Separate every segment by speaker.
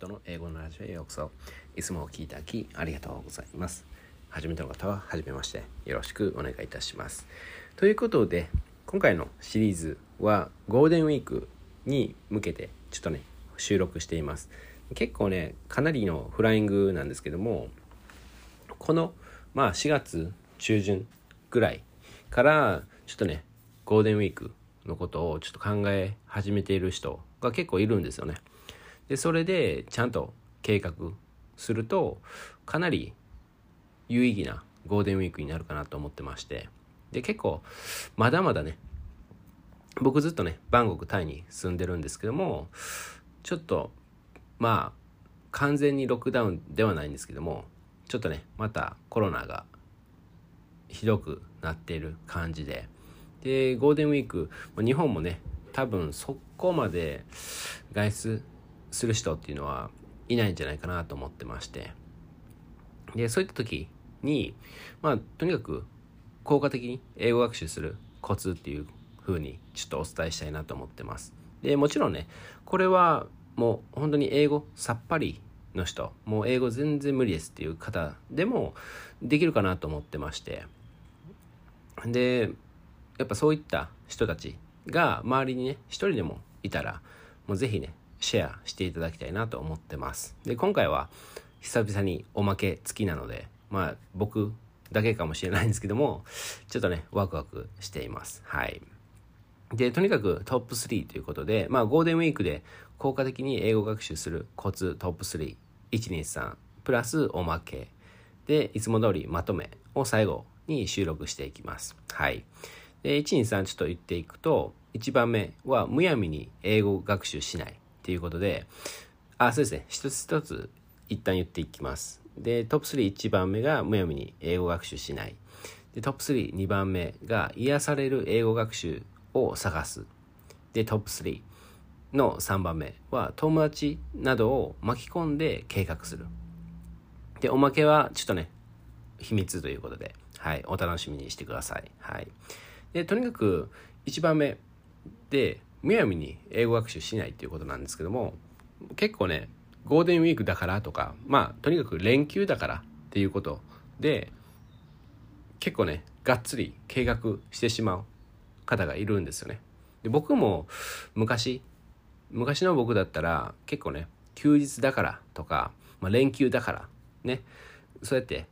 Speaker 1: トの英語のラジオへよう。こそいつも聞いたきありがとうございます。初めての方は初めましてよろしくお願いいたします。ということで今回のシリーズはゴールデンウィークに向けてちょっとね収録しています。結構ねかなりのフライングなんですけどもこのまあ4月中旬ぐらいからちょっとねゴールデンウィークのことをちょっと考え始めている人が結構いるんですよね。でそれでちゃんと計画するとかなり有意義なゴールデンウィークになるかなと思ってまして。で結構まだまだね僕ずっとねバンコクタイに住んでるんですけどもちょっとまあ完全にロックダウンではないんですけどもちょっとねまたコロナがひどくなっている感じで。でゴールデンウィーク日本もね多分そこまで外出する人っていうのはいないんじゃないかなと思ってまして。でそういった時にまあとにかく効果的に英語学習するコツっていう風にちょっとお伝えしたいなと思ってます。でもちろんねこれはもう本当に英語さっぱりの人もう英語全然無理ですっていう方でもできるかなと思ってまして。でやっぱそういった人たちが周りにね一人でもいたらもうぜひねシェアしていただきたいなと思ってます。で今回は久々におまけ付きなのでまあ僕だけかもしれないんですけどもちょっとねワクワクしています。はい。でとにかくトップ3ということでまあゴールデンウィークで効果的に英語学習するコツトップ3123プラスおまけ。でいつも通りまとめを最後に収録していきます。はい。で123ちょっと言っていくと1番目はむやみに英語学習しない。ていうことであそうですね。一つ一つ一旦言っていきます。でトップ31番目がむやみに英語学習しない。でトップ32番目が癒される英語学習を探す。でトップ3の3番目は友達などを巻き込んで計画する。でおまけはちょっとね秘密ということで。はい。お楽しみにしてください。はい。でとにかく1番目でむやみに英語学習しないっていうことなんですけども結構ねゴールデンウィークだからとかまあとにかく連休だからっていうことで結構ねがっつり計画してしまう方がいるんですよね。で僕も昔昔の僕だったら結構ね休日だからとか、まあ、連休だからねそうやって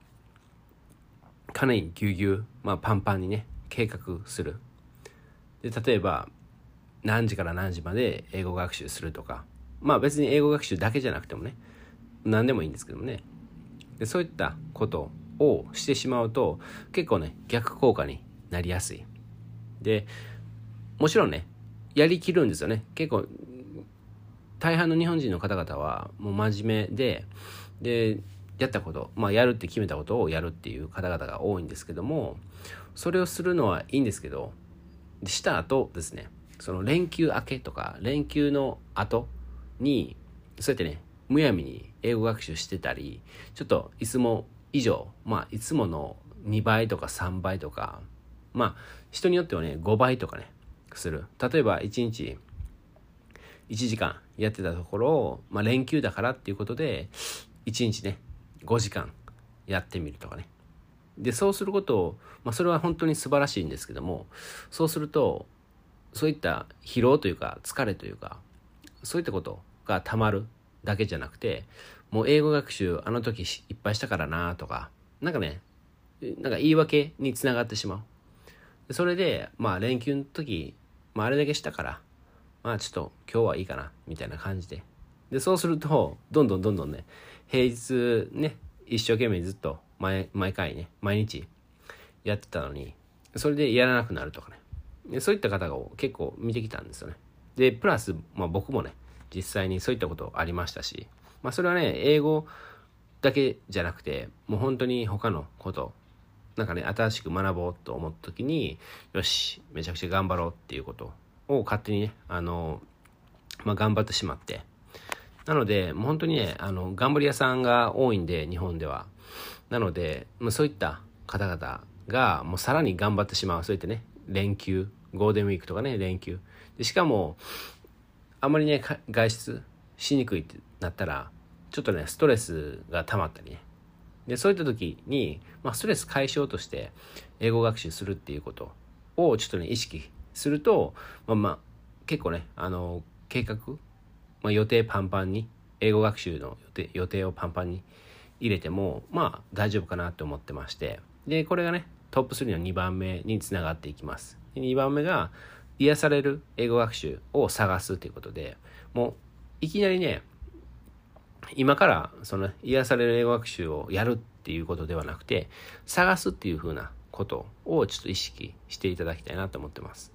Speaker 1: かなりぎゅうぎゅう、まあ、パンパンにね計画する。で例えば何時から何時まで英語学習するとか。まあ別に英語学習だけじゃなくてもね。何でもいいんですけどもね。でそういったことをしてしまうと結構ね逆効果になりやすい。でもちろんねやりきるんですよね。結構大半の日本人の方々はもう真面目ででやったことまあやるって決めたことをやるっていう方々が多いんですけどもそれをするのはいいんですけどした後ですねその連休明けとか連休の後にそうやってねむやみに英語学習してたりちょっといつも以上まあいつもの2倍とか3倍とかまあ人によってはね5倍とかねする。例えば1日1時間やってたところを、まあ、連休だからっていうことで1日ね5時間やってみるとかね。でそうすることを、まあ、それは本当に素晴らしいんですけどもそうするとそういった疲労というか疲れというかそういったことがたまるだけじゃなくてもう英語学習あの時いっぱいしたからなとかなんかねなんか言い訳につながってしまう。それでまあ連休の時、まあ、あれだけしたからまあちょっと今日はいいかなみたいな感じで。でそうするとどんどんどんどんね平日ね一生懸命ずっと毎毎回ね毎日やってたのにそれでやらなくなるとかね。そういった方が結構見てきたんですよね。でプラス、まあ、僕もね実際にそういったことありましたし、まあ、それはね英語だけじゃなくてもう本当に他のことなんかね新しく学ぼうと思った時によしめちゃくちゃ頑張ろうっていうことを勝手にねあの、まあ、頑張ってしまって。なのでもう本当にねあの頑張り屋さんが多いんで日本では。なので、まあ、そういった方々がもうさらに頑張ってしまうそういったね連休ゴールデンウィークとかね連休。でしかもあまりね外出しにくいってなったらちょっとねストレスが溜まったりね。でそういった時に、まあ、ストレス解消として英語学習するっていうことをちょっとね意識するとまあまあ結構ねあの計画、まあ、予定パンパンに英語学習の予定予定をパンパンに入れてもまあ大丈夫かなと思ってまして。でこれがねトップ3の2番目につながっていきます。2番目が癒される英語学習を探すということでもういきなりね今からその癒される英語学習をやるっていうことではなくて探すっていうふうなことをちょっと意識していただきたいなと思ってます。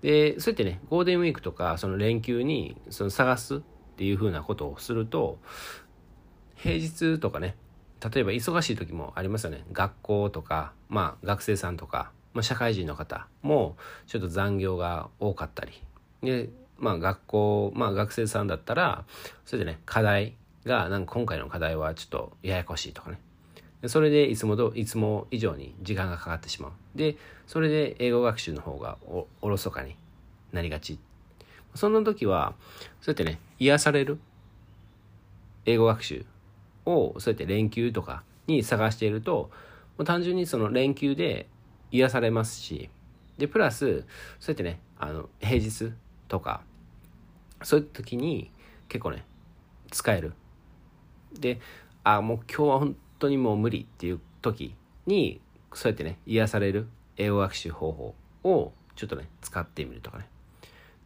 Speaker 1: でそうやってねゴールデンウィークとかその連休にその探すっていうふうなことをすると平日とかね例えば忙しい時もありますよね。学校とかまあ学生さんとか、まあ、社会人の方もちょっと残業が多かったり。でまあ学校まあ学生さんだったらそれでね課題がなんか今回の課題はちょっとややこしいとかね。それでいつもどいつも以上に時間がかかってしまう。でそれで英語学習の方がおおろそかになりがち。そんな時はそうやってね癒される英語学習をそうやって連休とかに探していると単純にその連休で癒されますしでプラスそうやってねあの平日とかそういう時に結構ね使える。であもう今日は本当にもう無理っていう時にそうやってね癒される英語学習方法をちょっとね使ってみるとかね。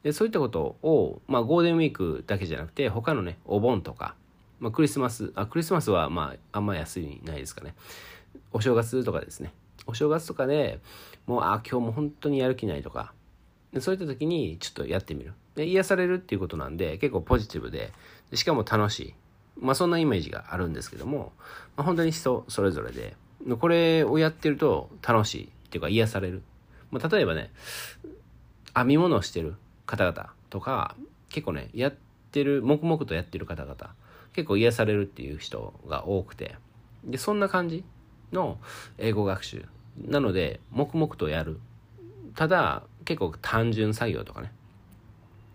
Speaker 1: でそういったことを、まあ、ゴールデンウィークだけじゃなくて他のねお盆とか、まあ、クリスマスあクリスマスはまああんま安いないですかね。お正月とかですね。お正月とかでもうあ今日も本当にやる気ないとか。そういった時にちょっとやってみる。で癒されるっていうことなんで結構ポジティブで。しかも楽しい。まあそんなイメージがあるんですけども、まあ、本当に人それぞれで。これをやってると楽しいっていうか癒される、まあ、例えばね編み物をしてる方々とか結構ねやってる黙々とやってる方々結構癒されるっていう人が多くて。でそんな感じの英語学習。なので黙々とやる。ただ結構単純作業とかね。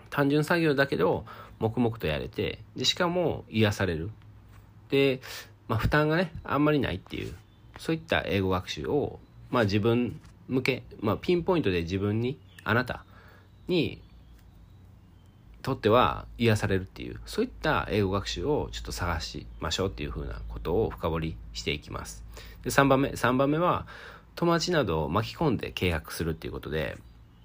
Speaker 1: 単純作業だけど黙々とやれてでしかも癒される。で、まあ、負担がねあんまりないっていう。そういった英語学習を、まあ、自分向け、まあ、ピンポイントで自分にあなたにとっては癒されるっていうそういった英語学習をちょっと探しましょうっていうふうなことを深掘りしていきます。で3番目3番目は友達などを巻き込んで契約するっていうことで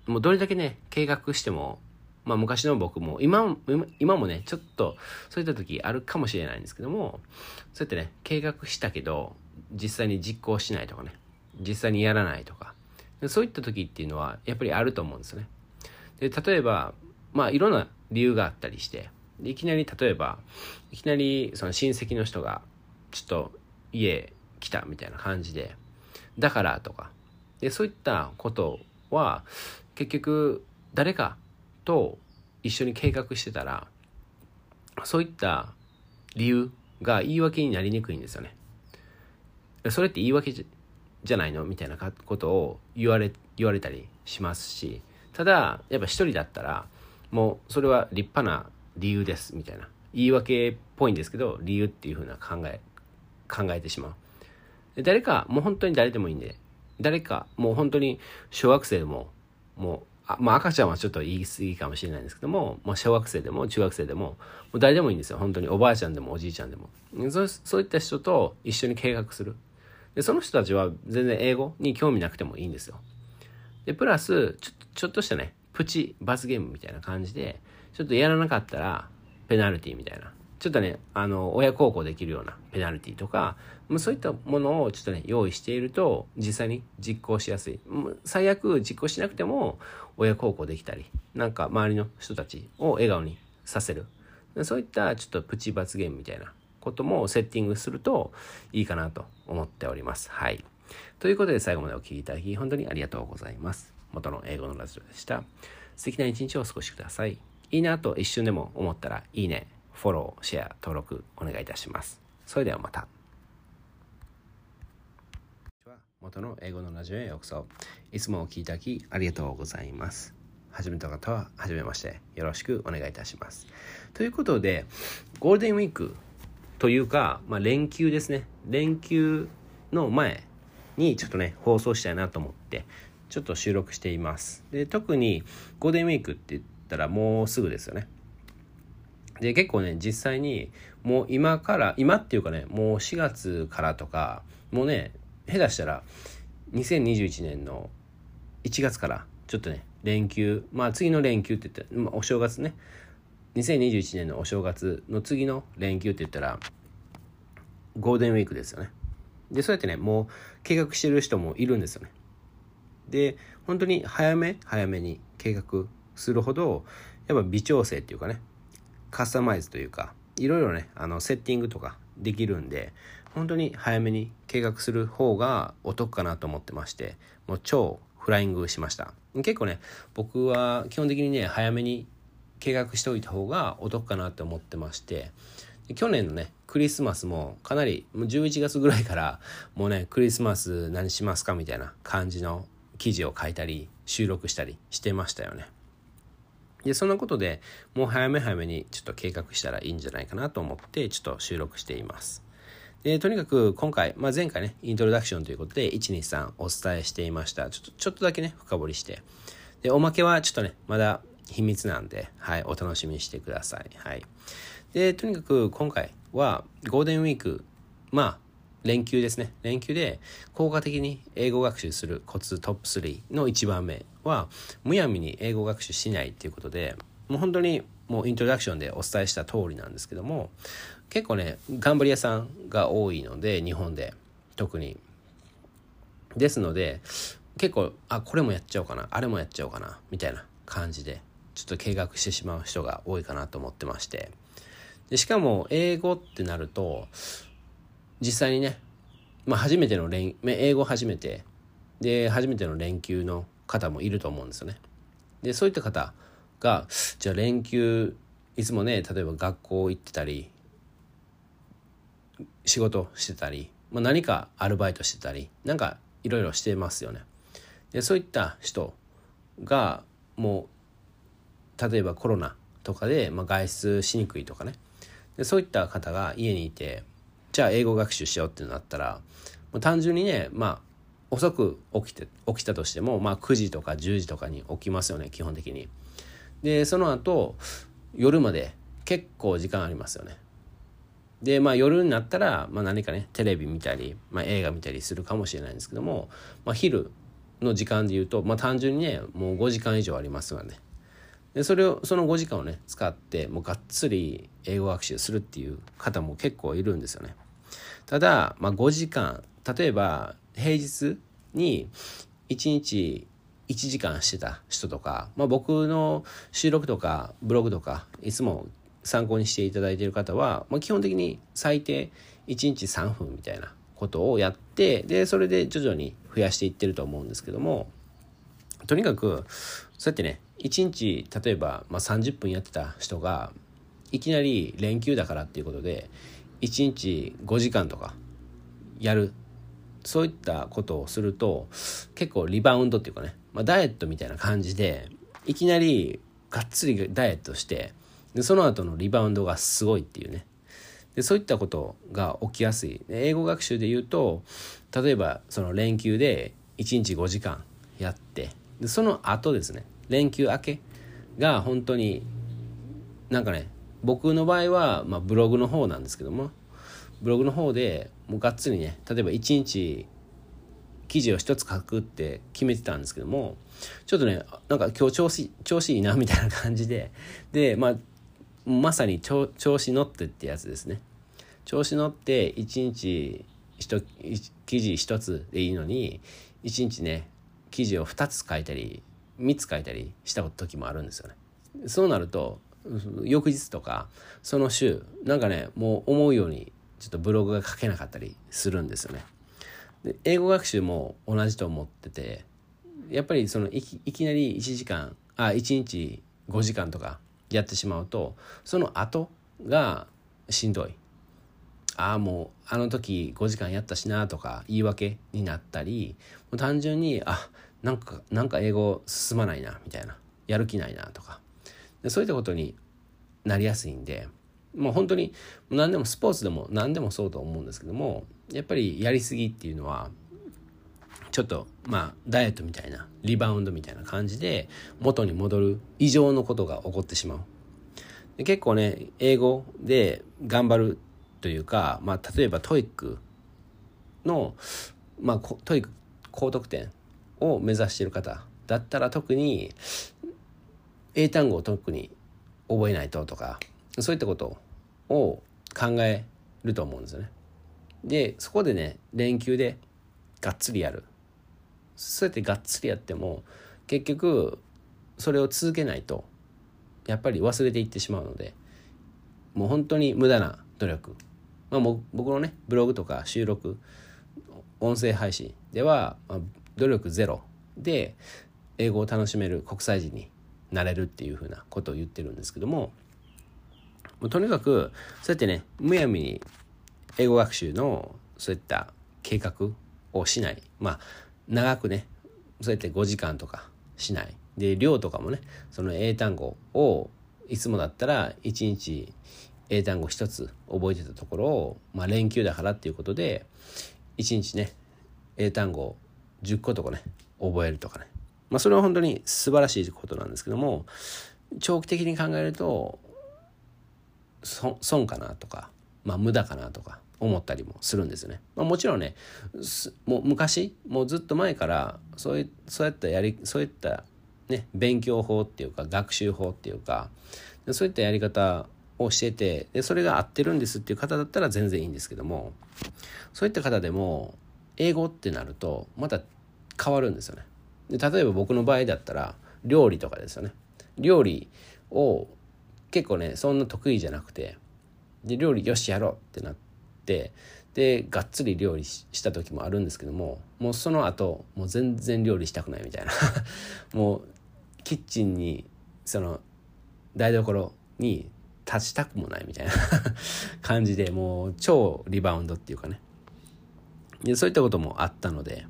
Speaker 1: もうどれだけね計画してもまあ昔の僕も今今もねちょっとそういった時あるかもしれないんですけどもそうやってね計画したけど実際に実行しないとかね実際にやらないとかそういった時っていうのはやっぱりあると思うんですよね。で例えばまあいろんな理由があったりしていきなり例えばいきなりその親戚の人がちょっと家来たみたいな感じでだからとかでそういったことは結局誰かと一緒に計画してたらそういった理由が言い訳になりにくいんですよね。それって言い訳じゃないの？みたいなことを言われ言われたりしますしただやっぱ一人だったらもうそれは立派な理由ですみたいな。言い訳っぽいんですけど理由っていうふうな考え考えてしまう。誰かもう本当に誰でもいいんで誰かもう本当に小学生でももうあまあ赤ちゃんはちょっと言い過ぎかもしれないんですけども、まあ、小学生でも中学生でももう誰でもいいんですよ。本当におばあちゃんでもおじいちゃんでも。そうそういった人と一緒に計画する。でその人たちは全然英語に興味なくてもいいんですよ。でプラスちょちょっとしたねプチ罰ゲームみたいな感じで、ちょっとやらなかったらペナルティみたいな。ちょっとね、あの、親孝行できるようなペナルティとか、そういったものをちょっとね、用意していると、実際に実行しやすい。最悪実行しなくても、親孝行できたり、なんか周りの人たちを笑顔にさせる。そういったちょっとプチ罰ゲームみたいなこともセッティングするといいかなと思っております。はい。ということで最後までお聴きいただき、本当にありがとうございます。元の英語のラジオでした。素敵な一日をお過ごしください。いいなと一瞬でも思ったら、いいね、フォロー、シェア、登録お願いいたします。それではまた。元の英語のラジオへようこそ。いつもお聴きいただきありがとうございます。初めた方は初めましてよろしくお願いいたします。ということで、ゴールデンウィークというか、まあ、連休ですね連休の前にちょっとね放送したいなと思ってちょっと収録しています。で特にゴールデンウィークって言ったらもうすぐですよね。で結構ね実際にもう今から今っていうかねもう4月からとかもうね下手したら2021年の1月からちょっとね連休まあ次の連休って言ったら、まあ、お正月ね。2021年のお正月の次の連休って言ったらゴールデンウィークですよね。でそうやってねもう計画してる人もいるんですよね。で本当に早め早めに計画するほどやっぱ微調整っていうかねカスタマイズというかいろいろねあのセッティングとかできるんで本当に早めに計画する方がお得かなと思ってましてもう超フライングしました。結構ね僕は基本的にね早めに計画しておいた方がお得かなって思ってまして去年のねクリスマスもかなりもう11月ぐらいからもうねクリスマス何しますかみたいな感じの記事を書いたり収録したりしてましたよねでそんなことでもう早め早めにちょっと計画したらいいんじゃないかなと思ってちょっと収録していますでとにかく今回、まあ、前回ねイントロダクションということで123お伝えしていましたちょっとちょっとだけね深掘りしてでおまけはちょっとねまだ秘密なんで、はい、お楽しみにしてください。はい。で、とにかく今回はゴールデンウィーク、まあ、連休ですね。連休で効果的に英語学習するコツトップ3の1番目は、むやみに英語学習しないっていうことで、もう本当にもうイントロダクションでお伝えした通りなんですけども、結構ね、頑張り屋さんが多いので、日本で特に。ですので、結構、あ、これもやっちゃおうかな、あれもやっちゃおうかな、みたいな感じでちょっと計画してしまう人が多いかなと思ってましてでしかも英語ってなると実際にね、まあ、初めての連英語初めて。で初めての連休の方もいると思うんですよね。でそういった方がじゃあ連休いつもね例えば学校行ってたり仕事してたり、まあ、何かアルバイトしてたりなんかいろいろしてますよね。でそういった人がもう例えばコロナとかで、まあ、外出しにくいとかね。でそういった方が家にいてじゃあ英語学習しようってなったらもう単純にねまあ遅く起きて起きたとしても、まあ、9時とか10時とかに起きますよね基本的に。でその後夜まで結構時間ありますよね。でまあ夜になったら、まあ、何かねテレビ見たり、まあ、映画見たりするかもしれないんですけども、まあ、昼の時間で言うと、まあ、単純にねもう5時間以上ありますよね。でそれをその5時間をね使ってもうがっつり英語学習するっていう方も結構いるんですよねただ、まあ、5時間例えば平日に1日1時間してた人とか、まあ、僕の収録とかブログとかいつも参考にしていただいている方は、まあ、基本的に最低1日3分みたいなことをやってでそれで徐々に増やしていってると思うんですけどもとにかくそうやってね1日例えば、まあ、30分やってた人がいきなり連休だからっていうことで1日5時間とかやる。そういったことをすると結構リバウンドっていうかね、まあ、ダイエットみたいな感じでいきなりがっつりダイエットしてでその後のリバウンドがすごいっていうね。でそういったことが起きやすい。英語学習で言うと例えばその連休で1日5時間やってでその後ですね連休明けが本当になんかね僕の場合は、まあ、ブログの方なんですけどもブログの方でもうがっつりね例えば1日記事を一つ書くって決めてたんですけどもちょっとねなんか今日調子調子いいなみたいな感じででまあまさに調子乗ってってやつですね調子乗って1日記事1つでいいのに1日ね記事を2つ書いたり3つ書いたりした時もあるんですよね。そうなると翌日とかその週なんかねもう思うようにちょっとブログが書けなかったりするんですよね。で英語学習も同じと思っててやっぱりそのいきなり1時間あ1日5時間とかやってしまうとその後がしんどい。ああもうあの時5時間やったしなとか言い訳になったりもう単純にあなんかなんか英語進まないなみたいなやる気ないなとかでそういったことになりやすいんでまあ本当に何でもスポーツでも何でもそうと思うんですけどもやっぱりやりすぎっていうのはちょっとまあダイエットみたいなリバウンドみたいな感じで元に戻る以上のことが起こってしまう。で結構ね英語で頑張るというか、まあ、例えば TOEICの、まあ、 TOEIC 高得点を目指している方だったら特に英単語を特に覚えないととかそういったことを考えると思うんですよね。でそこでね連休でがっつりやるそうやってがっつりやっても結局それを続けないとやっぱり忘れていってしまうのでもう本当に無駄な努力、まあ、も僕のねブログとか収録音声配信では、まあ、努力ゼロで英語を楽しめる国際人になれるっていうふうなことを言ってるんですけどももうとにかくそうやってねむやみに英語学習のそういった計画をしない。まあ長くねそうやって5時間とかしない。で量とかもねその英単語をいつもだったら1日英単語1つ覚えてたところを、まあ、連休だからっていうことで1日ね英単語10個とかね覚えるとかね。まあそれは本当に素晴らしいことなんですけども長期的に考えると損かなとか、まあ、無駄かなとか思ったりもするんですよね。まあ、もちろんねもう昔もうずっと前からそういそうやったやりそういったね勉強法っていうか学習法っていうかそういったやり方をしててでそれが合ってるんですっていう方だったら全然いいんですけどもそういった方でも英語ってなるとまた変わるんですよね。で例えば僕の場合だったら料理とかですよね。料理を結構ねそんな得意じゃなくてで料理よしやろうってなってでがっつり料理した時もあるんですけどももうその後もう全然料理したくないみたいな。もうキッチンにその台所に立ちたくもないみたいな 感じでもう超リバウンドっていうかね。でそういったこともあったので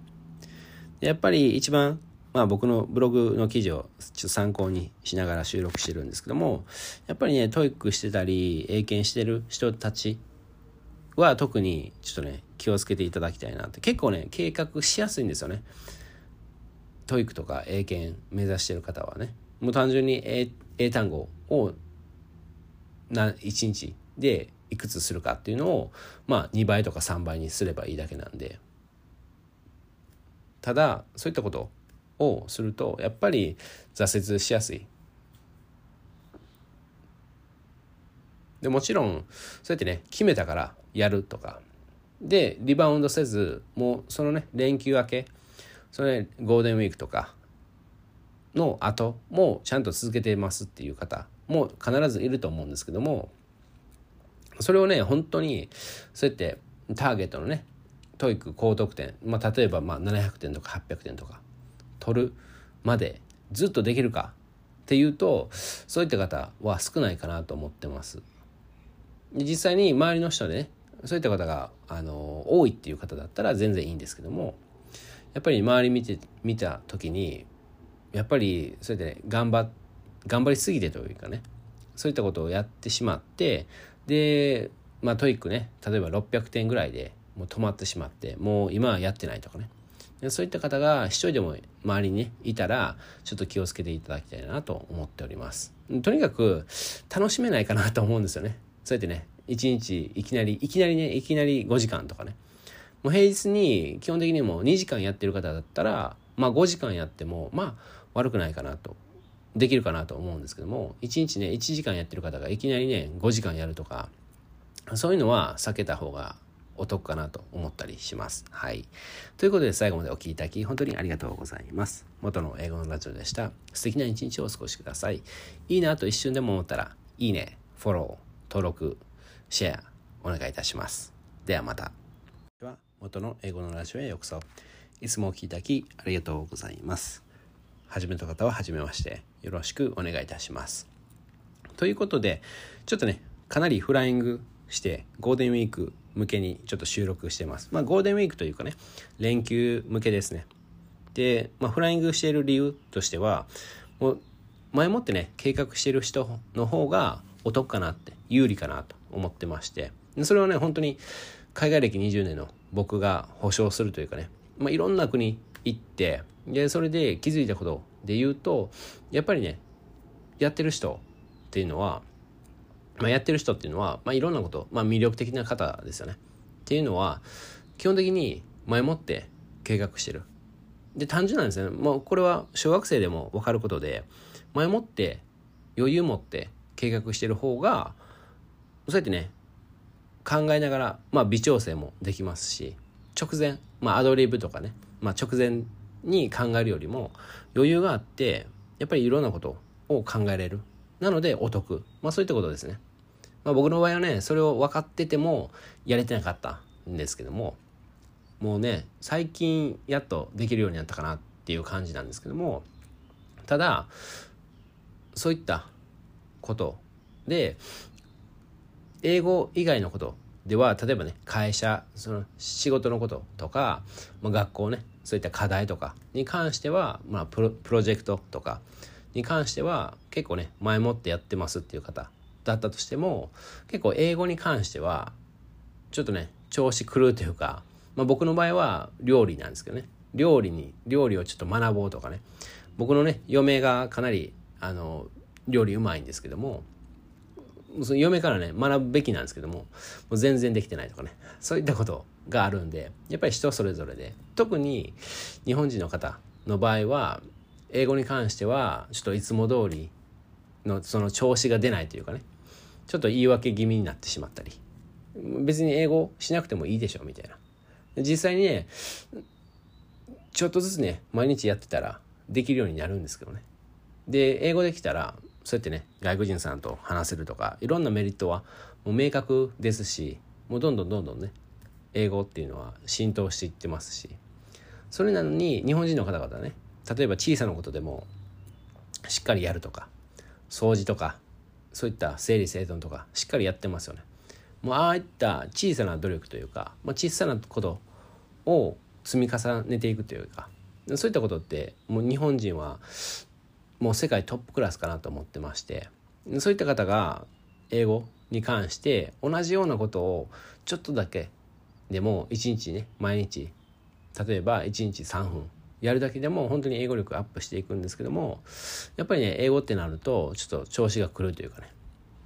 Speaker 1: やっぱり一番まあ僕のブログの記事をちょっと参考にしながら収録してるんですけどもやっぱりね TOEIC してたり英検してる人たちは特にちょっとね気をつけていただきたいなって。結構ね計画しやすいんですよね。TOEIC とか英検目指してる方はね。もう単純に英英単語をな1日でいくつするかっていうのをまあ2倍とか3倍にすればいいだけなんで。ただそういったことをするとやっぱり挫折しやすい。でもちろんそうやってね決めたからやるとか。でリバウンドせずもうそのね連休明けそれ、ね、ゴールデンウィークとかの後もちゃんと続けてますっていう方も必ずいると思うんですけどもそれをね本当にそうやってターゲットのね TOEIC 高得点、まあ、例えばまあ700点とか800点とか取るまでずっとできるかっていうとそういった方は少ないかなと思ってます。実際に周りの人でねそういった方があの多いっていう方だったら全然いいんですけどもやっぱり周り見て見た時にやっぱりそれで、ね、頑張頑張りすぎてというかねそういったことをやってしまってでまあ TOEIC ね例えば600点ぐらいでもう止まってしまってもう今はやってないとかねそういった方が一人でも周りに、ね、いたらちょっと気をつけていただきたいなと思っております。とにかく楽しめないかなと思うんですよね。そうやってね1日いきなりいきなりねいきなり5時間とかね。もう平日に基本的にも2時間やってる方だったらまあ5時間やってもまあ悪くないかなと。できるかなと思うんですけども1日ね1時間やってる方がいきなりね5時間やるとかそういうのは避けた方がお得かなと思ったりします。はい。ということで最後までお聴きいただき本当にありがとうございます。元の英語のラジオでした。素敵な一日をお過ごしください。いいなと一瞬でも思ったら、いいね、フォロー、登録、シェアお願いいたします。ではまた。では元の英語のラジオへようこそ。いつもお聴きいただきありがとうございます。初めた方は初めまして。よろしくお願いいたします。ということで、ちょっとね、かなりフライングしてゴールデンウィーク向けにちょっと収録してます。まあゴールデンウィークというかね、連休向けですね。で、まあフライングしている理由としては、もう前もってね、計画してる人の方がお得かなって有利かなと思ってましてそれはね本当に海外歴20年の僕が保証するというかね、まあ、いろんな国行ってでそれで気づいたことで言うとやっぱりねやってる人っていうのは、まあ、やってる人っていうのは、まあ、いろんなこと、まあ、魅力的な方ですよね。っていうのは基本的に前もって計画してる。で単純なんですね。もうこれは小学生でも分かることで前もって余裕持って計画してる方がそうやってね考えながら、まあ、微調整もできますし直前、まあ、アドリブとかね、まあ、直前に考えるよりも余裕があってやっぱりいろんなことを考えれる。なのでお得、まあ、そういったことですね、まあ、僕の場合はねそれを分かっててもやれてなかったんですけどももうね最近やっとできるようになったかなっていう感じなんですけどもただそういったことで英語以外のことでは例えばね会社その仕事のこととか、まあ、学校ねそういった課題とかに関しては、まあ、プロプロジェクトとかに関しては結構ね前もってやってますっていう方だったとしても結構英語に関してはちょっとね調子狂うというかまあ、僕の場合は料理なんですけどね。料理に料理をちょっと学ぼうとかね。僕のね嫁がかなりあの料理うまいんですけどもその嫁からね学ぶべきなんですけどももう全然できてないとかね。そういったことがあるんでやっぱり人それぞれで。特に日本人の方の場合は英語に関してはちょっといつも通りのその調子が出ないというかね。ちょっと言い訳気味になってしまったり。別に英語しなくてもいいでしょみたいな。実際にねちょっとずつね毎日やってたらできるようになるんですけどね。で英語できたらそうやってね外国人さんと話せるとかいろんなメリットはもう明確ですしもうどんどんどんどんね英語っていうのは浸透していってますし。それなのに日本人の方々ね例えば小さなことでもしっかりやるとか掃除とかそういった整理整頓とかしっかりやってますよね。もうああいった小さな努力というか、まあ、小さなことを積み重ねていくというかそういったことってもう日本人はもう世界トップクラスかなと思ってましてそういった方が英語に関して同じようなことをちょっとだけでも1日ね毎日例えば1日3分やるだけでも本当に英語力アップしていくんですけどもやっぱりね英語ってなるとちょっと調子が狂うというかね。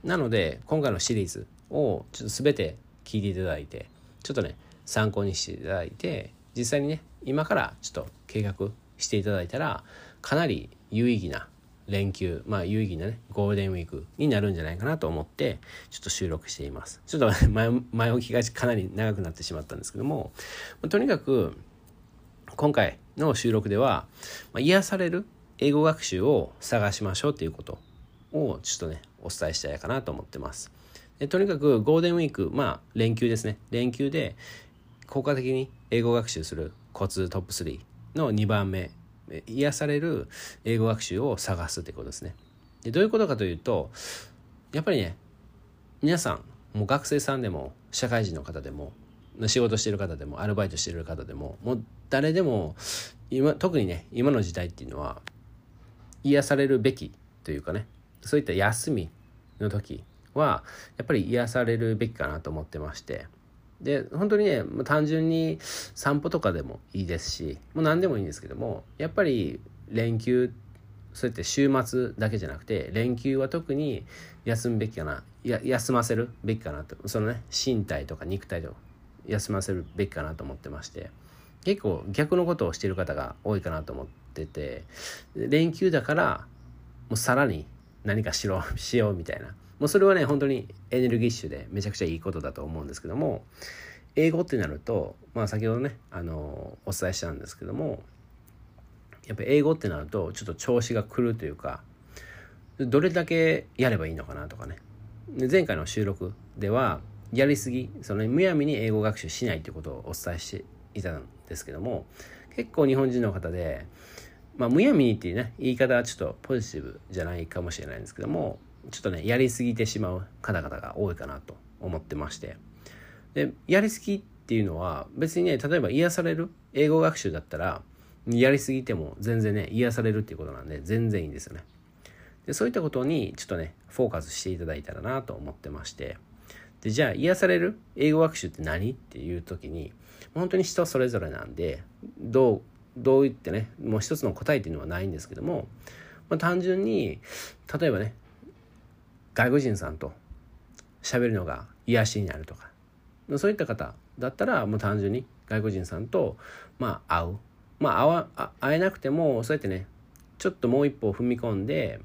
Speaker 1: なので今回のシリーズをちょっと全て聞いていただいてちょっとね参考にしていただいて実際にね今からちょっと計画していただいたらかなり有意義な連休まあ有意義なねゴールデンウィークになるんじゃないかなと思ってちょっと収録しています。ちょっと前前置きがかなり長くなってしまったんですけどもとにかく今回の収録では、まあ、癒される英語学習を探しましょうっていうことをちょっとねお伝えしたいかなと思ってます。でとにかくゴールデンウィークまあ連休ですね。連休で効果的に英語学習するコツトップ3の2番目癒される英語学習を探すってことですね。でどういうことかというとやっぱりね皆さんもう学生さんでも社会人の方でも仕事してる方でもアルバイトしてる方でももう誰でも今特にね今の時代っていうのは癒されるべきというかねそういった休みの時はやっぱり癒されるべきかなと思ってまして。で本当にね単純に散歩とかでもいいですしもう何でもいいんですけどもやっぱり連休そうやって週末だけじゃなくて連休は特に休むべきかなや休ませるべきかなと。そのね身体とか肉体を休ませるべきかなと思ってまして結構逆のことをしている方が多いかなと思ってて連休だからもうさらに何かしろ しようみたいな。もうそれはね本当にエネルギッシュでめちゃくちゃいいことだと思うんですけども英語ってなると、まあ、先ほどねあのお伝えしたんですけどもやっぱり英語ってなるとちょっと調子が狂うというかどれだけやればいいのかなとかね。前回の収録ではやりすぎそのむやみに英語学習しないということをお伝えしていたんですけども結構日本人の方で、まあ、むやみにっていうね言い方はちょっとポジティブじゃないかもしれないんですけどもちょっとねやりすぎてしまう方々が多いかなと思ってまして。でやりすぎっていうのは別にね例えば癒される英語学習だったらやりすぎても全然ね癒されるっていうことなんで全然いいんですよね。でそういったことにちょっとねフォーカスしていただいたらなと思ってまして。でじゃあ癒される？英語学習って何？っていう時に本当に人それぞれなんでどうどう言ってねもう一つの答えっていうのはないんですけども、まあ、単純に例えばね外国人さんと喋るのが癒しになるとかそういった方だったらもう単純に外国人さんとまあ会う。まあ会わ会えなくてもそうやってねちょっともう一歩踏み込んで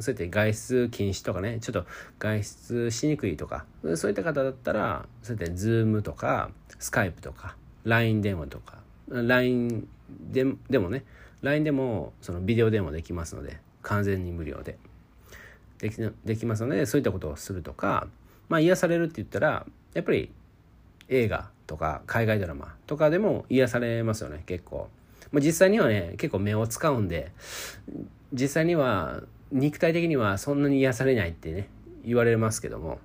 Speaker 1: そうやって外出禁止とかねちょっと外出しにくいとかそういった方だったらそうやって Zoom とか Skype とか LINE 電話とか LINE ででもね LINE でもそのビデオ電話できますので完全に無料で。できできますのでそういったことをするとかまあ癒されるって言ったらやっぱり映画とか海外ドラマとかでも癒されますよね結構、ま、実際にはね結構目を使うんで実際には肉体的にはそんなに癒されないってね言われますけども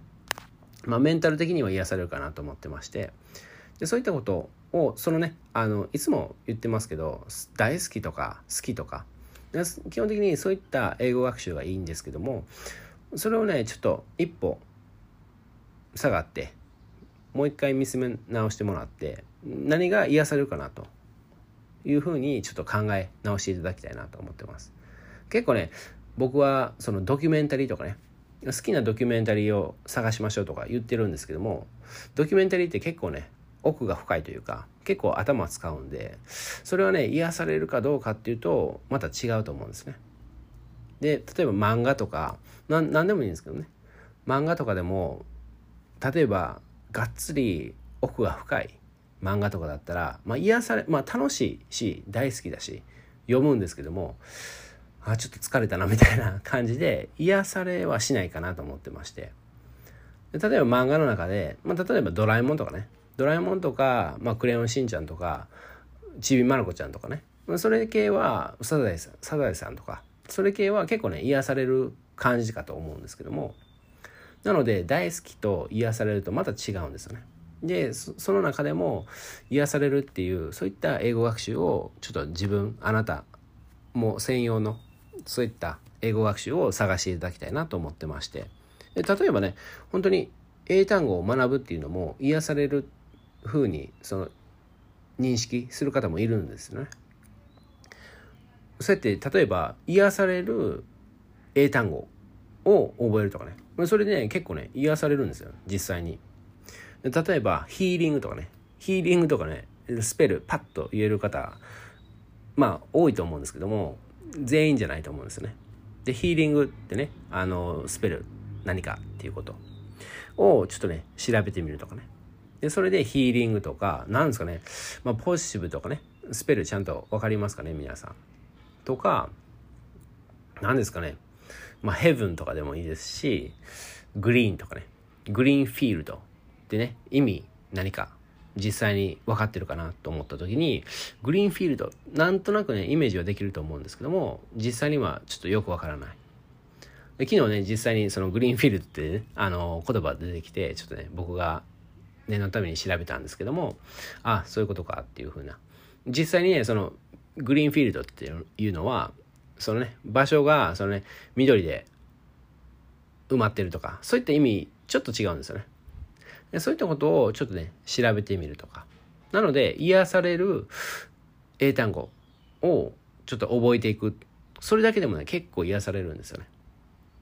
Speaker 1: まあメンタル的には癒されるかなと思ってましてでそういったことをそのねあのいつも言ってますけど大好きとか好きとか基本的にそういった英語学習がいいんですけどもそれをねちょっと一歩下がってもう一回見つめ直してもらって何が癒されるかなというふうにちょっと考え直していただきたいなと思ってます。結構ね僕はそのドキュメンタリーとかね好きなドキュメンタリーを探しましょうとか言ってるんですけどもドキュメンタリーって結構ね奥が深いというか結構頭使うんでそれはね癒されるかどうかっていうとまた違うと思うんですね。で例えば漫画とか何でもいいんですけどね漫画とかでも例えばがっつり奥が深い漫画とかだったら、まあ、癒されまあ楽しいし大好きだし読むんですけどもあちょっと疲れたなみたいな感じで癒されはしないかなと思ってまして。例えば漫画の中で、まあ、例えばドラえもんとかね。ドラえもんとか、まあ、クレヨンしんちゃんとかちびまる子ちゃんとかね。それ系はサザエさんサザエさんとか。それ系は結構ね癒される感じかと思うんですけども。なので大好きと癒されるとまた違うんですよね。でその中でも癒されるっていうそういった英語学習をちょっと自分あなたも専用のそういった英語学習を探していただきたいなと思ってましてで例えばね本当に英単語を学ぶっていうのも癒されるふうにその認識する方もいるんですね。そうやって例えば癒される英単語を覚えるとかねそれでね結構ね癒されるんですよ実際に。例えばヒーリングとかねヒーリングとかねスペルパッと言える方まあ多いと思うんですけども全員じゃないと思うんですよね。でヒーリングってねあのスペル何かっていうことをちょっとね調べてみるとかねで、それでヒーリングとか、なんですかね、まあ、ポジティブとかね、スペルちゃんと分かりますかね、皆さん。とか、何ですかね、まあ、ヘブンとかでもいいですし、グリーンとかね、グリーンフィールドってね、意味何か実際に分かってるかなと思った時に、グリーンフィールド、なんとなくね、イメージはできると思うんですけども、実際にはちょっとよく分からない。で昨日ね、実際にそのグリーンフィールドって、ね、あの、言葉出てきて、ちょっとね、僕が念のために調べたんですけどもあそういうことかっていうふうな実際にねそのグリーンフィールドっていうのはそのね場所がそのね緑で埋まってるとかそういった意味ちょっと違うんですよねそういったことをちょっとね調べてみるとかなので癒される英単語をちょっと覚えていくそれだけでもね結構癒されるんですよね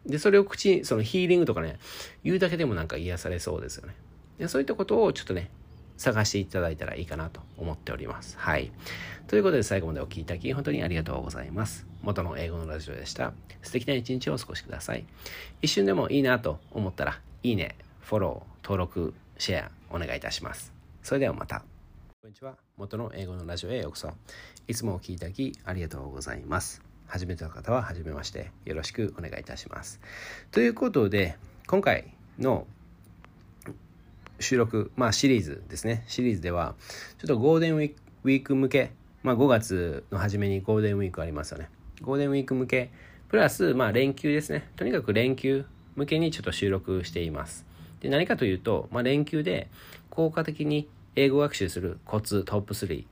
Speaker 1: でそれを口にそのヒーリングとかね言うだけでもなんか癒されそうですよねでそういったことをちょっとね探していただいたらいいかなと思っております。はい。ということで最後までお聴きいただき本当にありがとうございます。元の英語のラジオでした。素敵な一日をお過ごしください。一瞬でもいいなと思ったら、いいね、フォロー、登録、シェアお願いいたします。それではまた。こんにちは。元の英語のラジオへようこそ。いつもお聴きいただきありがとうございます。初めての方は初めまして。よろしくお願いいたします。ということで、今回の収録、まあシリーズですね。シリーズでは、ちょっとゴールデンウィーク向け、まあ5月の初めにゴールデンウィークありますよね。ゴールデンウィーク向け、プラス、まあ連休ですね。とにかく連休向けにちょっと収録しています。で、何かというと、まあ連休で効果的に英語学習するコツトップ3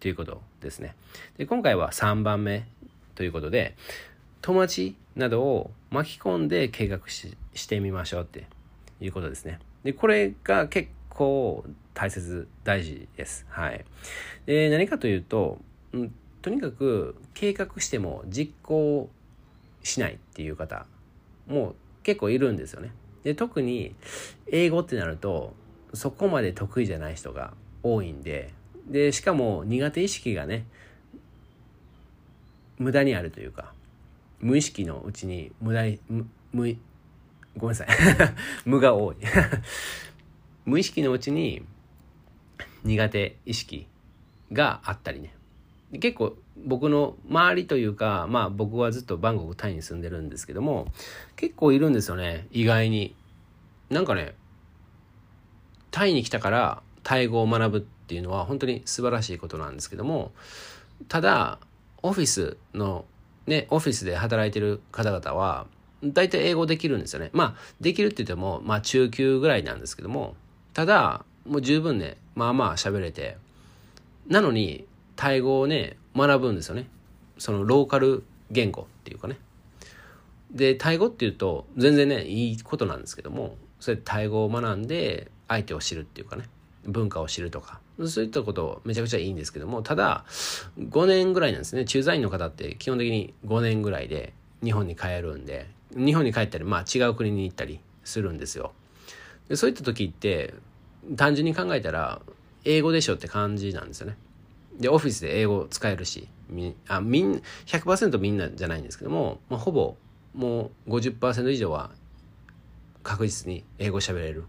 Speaker 1: ということですね。で、今回は3番目ということで、友達などを巻き込んで計画ししてみましょうっていうことですね。で、これが結構大切、大事です。はい。で、何かというと、うん、とにかく計画しても実行しないっていう方も結構いるんですよね。で、特に英語ってなると、そこまで得意じゃない人が多いんで、で、しかも苦手意識がね、無駄にあるというか、無意識のうちに無駄に、無、無ごめんなさい。無が多い。無意識のうちに苦手意識があったりね。結構僕の周りというか、まあ僕はずっとバンコクタイに住んでるんですけども、結構いるんですよね、意外に。なんかね、タイに来たからタイ語を学ぶっていうのは本当に素晴らしいことなんですけども、ただ、オフィスの、ね、オフィスで働いてる方々は、大体英語できるんですよね。まあ、できるって言っても、まあ中級ぐらいなんですけども、ただ、もう十分ね、まあまあ喋れて、なのに、タイ語をね、学ぶんですよね。そのローカル言語っていうかね。で、タイ語っていうと、全然ね、いいことなんですけども、それタイ語を学んで、相手を知るっていうかね、文化を知るとか、そういったことめちゃくちゃいいんですけども、ただ、5年ぐらいなんですね。駐在員の方って基本的に5年ぐらいで日本に帰るんで、日本に帰ったり、まあ違う国に行ったりするんですよ。でそういった時って、単純に考えたら、英語でしょって感じなんですよね。で、オフィスで英語使えるし、みあみん100%みんなじゃないんですけども、まあ、ほぼもう50%以上は確実に英語喋れる。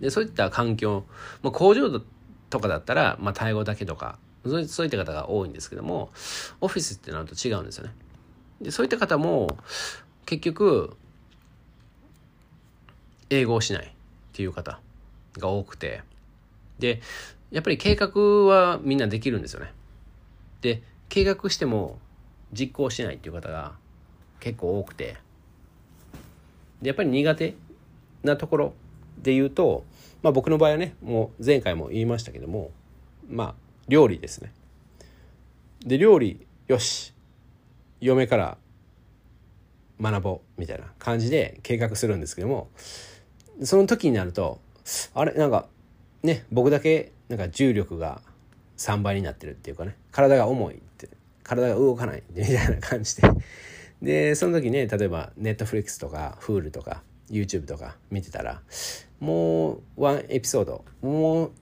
Speaker 1: で、そういった環境、まあ、工場とかだったら、まあ、タイ語だけとか、そういった方が多いんですけども、オフィスってなると違うんですよね。で、そういった方も、結局、英語をしないっていう方が多くて、で、やっぱり計画はみんなできるんですよね。で、計画しても実行しないっていう方が結構多くて、で、やっぱり苦手なところで言うと、まあ僕の場合はね、もう前回も言いましたけども、まあ料理ですね。で、料理、よし、嫁から学ぼうみたいな感じで計画するんですけども、その時になると、あれ、なんかね、僕だけなんか重力が3倍になってるっていうかね。体が重いって。体が動かないみたいな感じで。でその時ね例えばネットフリックスとか Hulu とか YouTube とか見てたらもうワンエピソードもう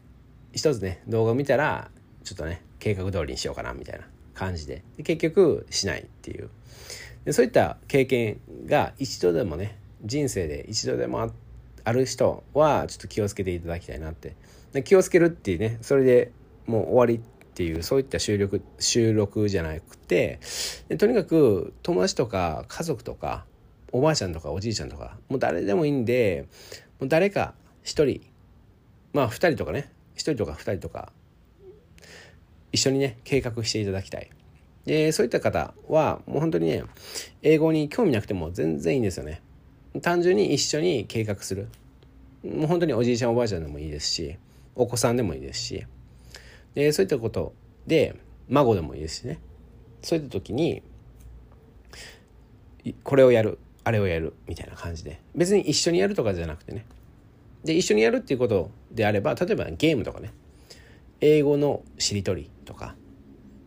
Speaker 1: 一つね動画見たらちょっとね計画通りにしようかなみたいな感じで。で結局しないっていう。でそういった経験が一度でもね人生で一度でもあってある人はちょっと気をつけていただきたいなって。気をつけるっていうねそれでもう終わりっていうそういった収録収録じゃなくてとにかく友達とか家族とかおばあちゃんとかおじいちゃんとかもう誰でもいいんでもう誰か一人まあ二人とかね一人とか二人とか一緒にね計画していただきたい。でそういった方はもう本当にね英語に興味なくても全然いいんですよね。単純に一緒に計画する。もう本当におじいちゃんおばあちゃんでもいいですしお子さんでもいいですし。でそういったことで孫でもいいですしね。そういった時にこれをやるあれをやるみたいな感じで。別に一緒にやるとかじゃなくてね。で一緒にやるっていうことであれば例えばゲームとかね。英語のしりとりとか。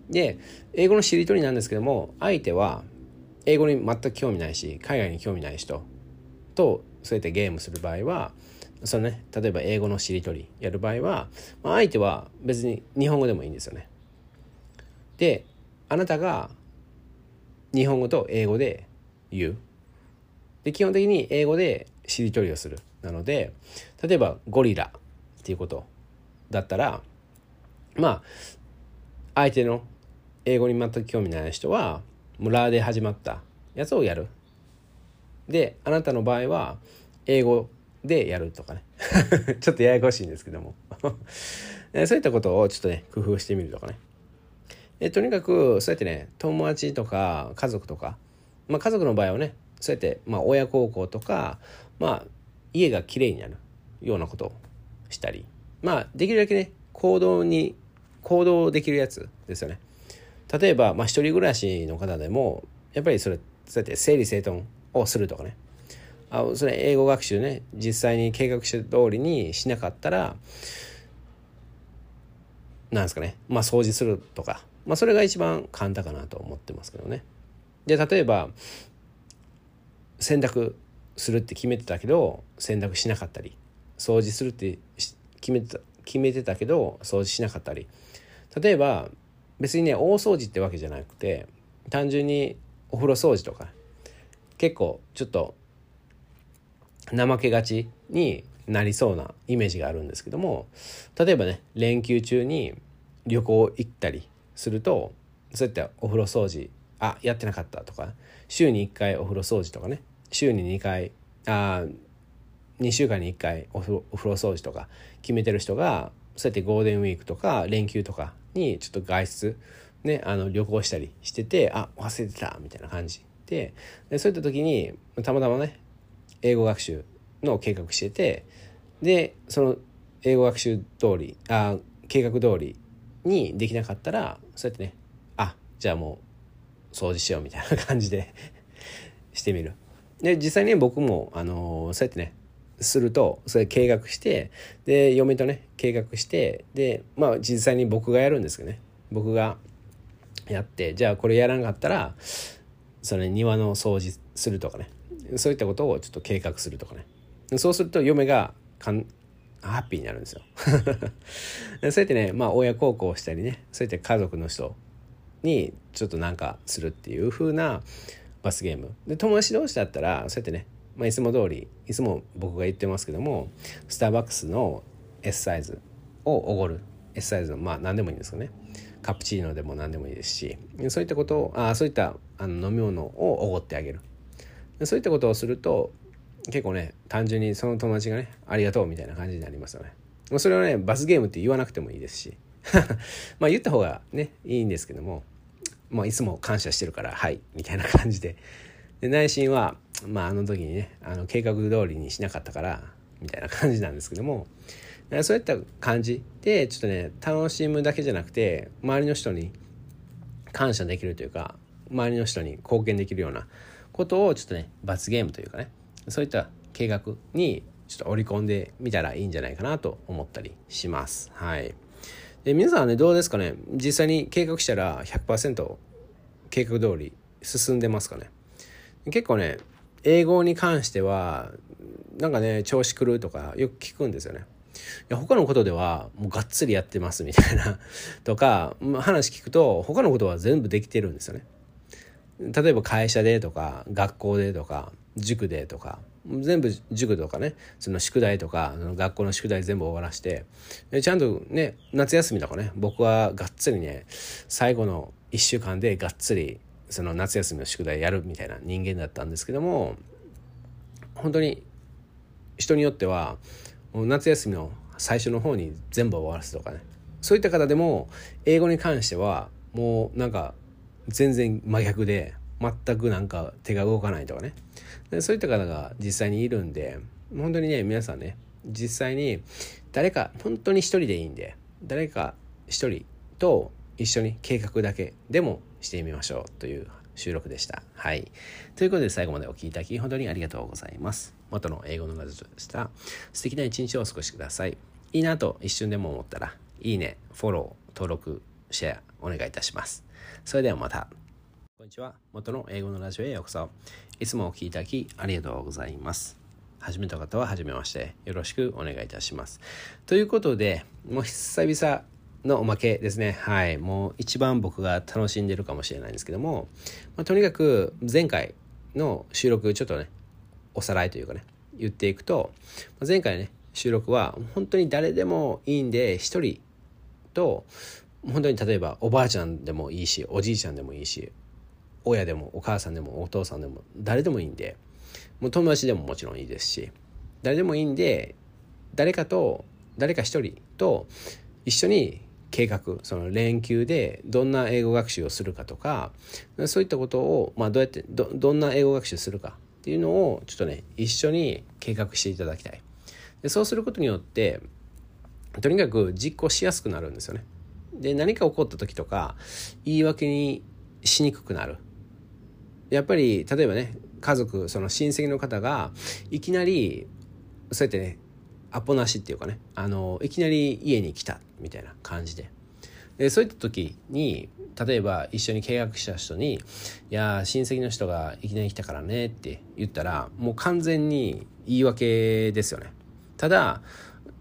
Speaker 1: で英語のしりとりなんですけども相手は英語に全く興味ないし海外に興味ない人とそうやってゲームする場合はそのね例えば英語のしりとりやる場合は、まあ、相手は別に日本語でもいいんですよね。であなたが日本語と英語で言う。で基本的に英語でしりとりをする。なので例えばゴリラっていうことだったらまあ相手の英語に全く興味ない人はもうラで始まったやつをやる。であなたの場合は英語でやるとかね。ちょっとややこしいんですけども。そういったことをちょっとね工夫してみるとかね。えとにかくそうやってね友達とか家族とか、まあ、家族の場合はねそうやって、まあ、親孝行とか、まあ、家がきれいになるようなことをしたりまあできるだけね行動に行動できるやつですよね。例えば、まあ、一人暮らしの方でもやっぱりそれそうやって整理整頓をするとかね。あそれ英語学習ね。実際に計画した通りにしなかったらなんですかね。まあ掃除するとか、まあ、それが一番簡単かなと思ってますけどね。で例えば洗濯するって決めてたけど洗濯しなかったり掃除するって決めてた決めてたけど掃除しなかったり。例えば別にね大掃除ってわけじゃなくて単純にお風呂掃除とか結構ちょっと怠けがちになりそうなイメージがあるんですけども例えばね連休中に旅行行ったりするとそうやってお風呂掃除あやってなかったとか週に1回お風呂掃除とかね週に2回あ2週間に1回お風呂掃除とか決めてる人がそうやってゴールデンウィークとか連休とかにちょっと外出ねあの旅行したりしててあ忘れてたみたいな感じでそういった時にたまたまね英語学習の計画しててでその英語学習通りあ計画通りにできなかったらそうやってねあじゃあもう掃除しようみたいな感じで してみる。で実際に僕もあのそうやってねするとそれ計画してで嫁とね計画してでまあ実際に僕がやるんですけどね僕がやってじゃあこれやらなかったらそれ庭の掃除するとかねそういったことをちょっと計画するとかね。そうすると嫁がかんハッピーになるんですよ。そうやってねまあ親孝行したりねそうやって家族の人にちょっとなんかするっていう風なバスゲーム。で友達同士だったらそうやってね、まあ、いつも通りいつも僕が言ってますけどもスターバックスの S サイズをおごる。S サイズのまあ何でもいいんですよね。カプチーノでも何でもいいですしそういったことをあそういったあの飲み物をおごってあげる。そういったことをすると結構ね単純にその友達がねありがとうみたいな感じになりますよね。それはね罰ゲームって言わなくてもいいですし。まあ言った方がねいいんですけどもまあ、いつも感謝してるからはいみたいな感じで。で内心は、まあ、あの時にねあの計画通りにしなかったからみたいな感じなんですけどもそういった感じでちょっとね楽しむだけじゃなくて周りの人に感謝できるというか周りの人に貢献できるようなことをちょっとね罰ゲームというかねそういった計画にちょっと織り込んでみたらいいんじゃないかなと思ったりします。はい。で皆さんはねどうですかね？実際に計画したら100%計画通り進んでますかね？結構ね英語に関してはなんかね調子狂うとかよく聞くんですよね。いや他のことではもうがっつりやってますみたいなとか話聞くと他のことは全部できてるんですよね。例えば会社でとか学校でとか塾でとか全部塾とかねその宿題とか学校の宿題全部終わらしてちゃんとね夏休みとかね僕はがっつりね最後の1週間でがっつりその夏休みの宿題やるみたいな人間だったんですけども本当に人によっては夏休みの最初の方に全部終わらすとかね。そういった方でも英語に関してはもうなんか全然真逆で全くなんか手が動かないとかねでそういった方が実際にいるんで本当にね皆さんね実際に誰か本当に一人でいいんで誰か一人と一緒に計画だけでもしてみましょうという収録でした。はい。ということで最後までお聴きいただき本当にありがとうございます。元の英語のラジオでした。素敵な一日をお過ごしください。いいなと一瞬でも思ったら、いいね、フォロー、登録、シェアお願いいたします。それではまた。こんにちは。元の英語のラジオへようこそ。いつもお聴きいただきありがとうございます。初めた方は初めまして。よろしくお願いいたします。ということで、もう久々のおまけですね。はい。もう一番僕が楽しんでるかもしれないんですけども、まあ、とにかく前回の収録ちょっとね、おさらいというかね、言っていくと、前回ね、収録は本当に誰でもいいんで、一人と、本当に例えばおばあちゃんでもいいし、おじいちゃんでもいいし、親でもお母さんでもお父さんでも誰でもいいんでもう友達でももちろんいいですし誰でもいいんで誰かと誰か一人と一緒に計画その連休でどんな英語学習をするかとかそういったことを、まあ、どうやってどどんな英語学習するかっていうのをちょっとね一緒に計画していただきたい。でそうすることによってとにかく実行しやすくなるんですよね。で何か起こった時とか言い訳にしにくくなる。やっぱり例えばね家族その親戚の方がいきなりそうやってねアポなしっていうかねあのいきなり家に来たみたいな感じで。でそういった時に例えば一緒に契約した人に「いや親戚の人がいきなり来たからね」って言ったらもう完全に言い訳ですよね。ただ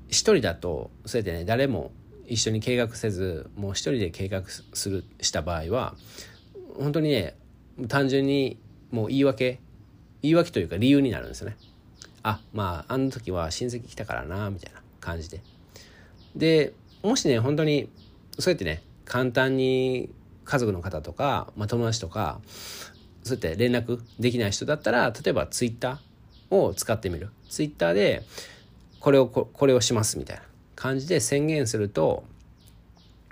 Speaker 1: 一人だとそうやってね誰も一緒に計画せずもう一人で計画するした場合は本当にね単純にもう言い訳言い訳というか理由になるんですよね。あまああの時は親戚来たからなみたいな感じで。でもしね本当にそうやってね簡単に家族の方とか、まあ、友達とかそうやって連絡できない人だったら例えばツイッターを使ってみる。ツイッターでこれをこれをしますみたいな。感じで宣言すると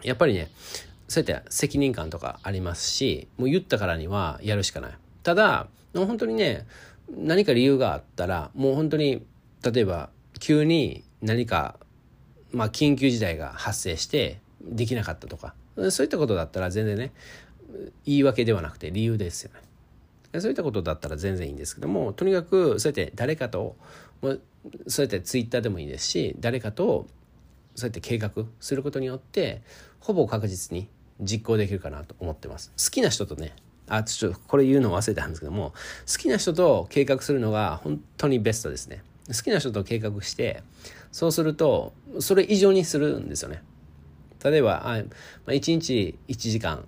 Speaker 1: やっぱりねそうやって責任感とかありますしもう言ったからにはやるしかない。ただ本当にね何か理由があったらもう本当に例えば急に何かまあ緊急事態が発生してできなかったとかそういったことだったら全然ね言い訳ではなくて理由ですよね。そういったことだったら全然いいんですけどもとにかくそうやって誰かとそうやってツイッターでもいいですし誰かとそうやって計画することによってほぼ確実に実行できるかなと思ってます。好きな人とねあちょっとこれ言うの忘れたんですけども好きな人と計画するのが本当にベストですね。好きな人と計画してそうするとそれ以上にするんですよね。例えばあ、まあ、1日1時間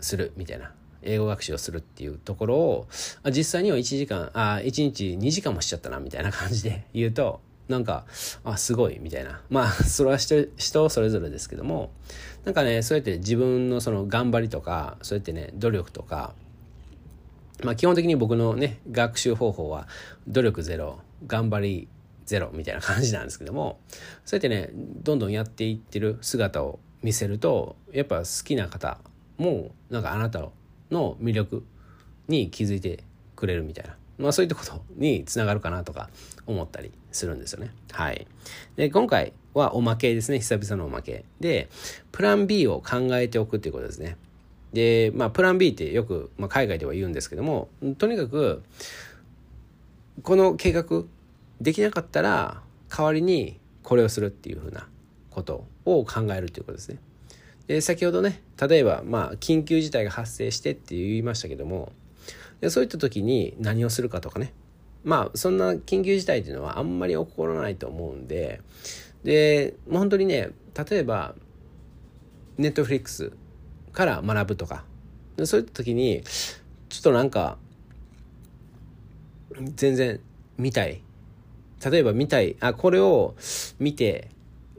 Speaker 1: するみたいな英語学習をするっていうところを実際には1時間あ1日2時間もしちゃったなみたいな感じで言うとなんかあすごいみたいな。まあ それは人それぞれですけどもなんかねそうやって自分のその頑張りとかそうやってね努力とかまあ基本的に僕のね学習方法は努力ゼロ頑張りゼロみたいな感じなんですけどもそうやってねどんどんやっていってる姿を見せるとやっぱ好きな方もなんかあなたの魅力に気づいてくれるみたいな。まあそういったことにつながるかなとか思ったりするんですよね。はい。で、今回はおまけですね。久々のおまけ。で、プラン B を考えておくっていうことですね。で、まあプラン B ってよく、まあ、海外では言うんですけども、とにかく、この計画できなかったら代わりにこれをするっていうふうなことを考えるということですね。で先ほどね例えばまあ緊急事態が発生してって言いましたけどもでそういった時に何をするかとかね。まあそんな緊急事態っていうのはあんまり起こらないと思うんで。でもう本当にね例えばネットフリックスから学ぶとか。でそういった時にちょっとなんか全然見たい。例えば見たいあこれを見て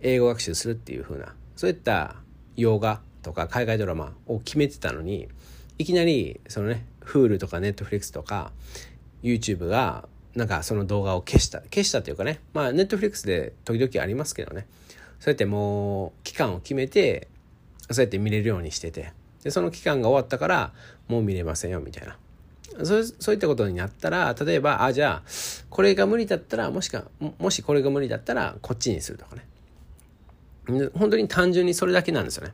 Speaker 1: 英語学習するっていう風なそういった洋画とか海外ドラマを決めてたのにいきなりそのね Hulu とか Netflix とか YouTube がなんかその動画を消した消したというかね。まあ Netflix で時々ありますけどね。そうやってもう期間を決めてそうやって見れるようにしてて。でその期間が終わったからもう見れませんよみたいな。そうそういったことになったら例えばあじゃあこれが無理だったらもしかもしこれが無理だったらこっちにするとかね。本当に単純にそれだけなんですよね。